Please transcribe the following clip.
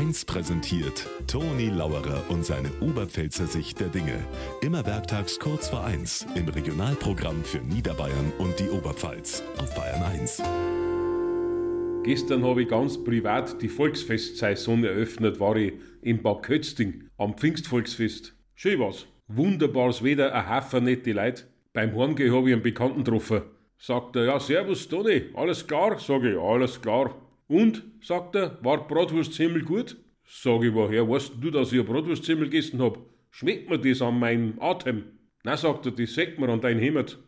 1 präsentiert Toni Lauerer und seine Oberpfälzer Sicht der Dinge. Immer werktags kurz vor 1 im Regionalprogramm für Niederbayern und die Oberpfalz auf Bayern 1. Gestern habe ich ganz privat die Volksfestsaison eröffnet, war ich in Bad Kötzting am Pfingstvolksfest. Schön was. Wunderbares Wetter, ein Haufen nette Leute. Beim Heimgehen habe ich einen Bekannten getroffen. Sagt er, ja, servus Toni, alles klar? Sag ich, alles klar. Und, sagt er, war Bratwurstsemmel gut? Sag ich, woher weißt du, dass ich ein Bratwurstsemmel gegessen hab? Schmeckt mir das an meinem Atem? Na, sagt er, das sagt mir an dein Hemd.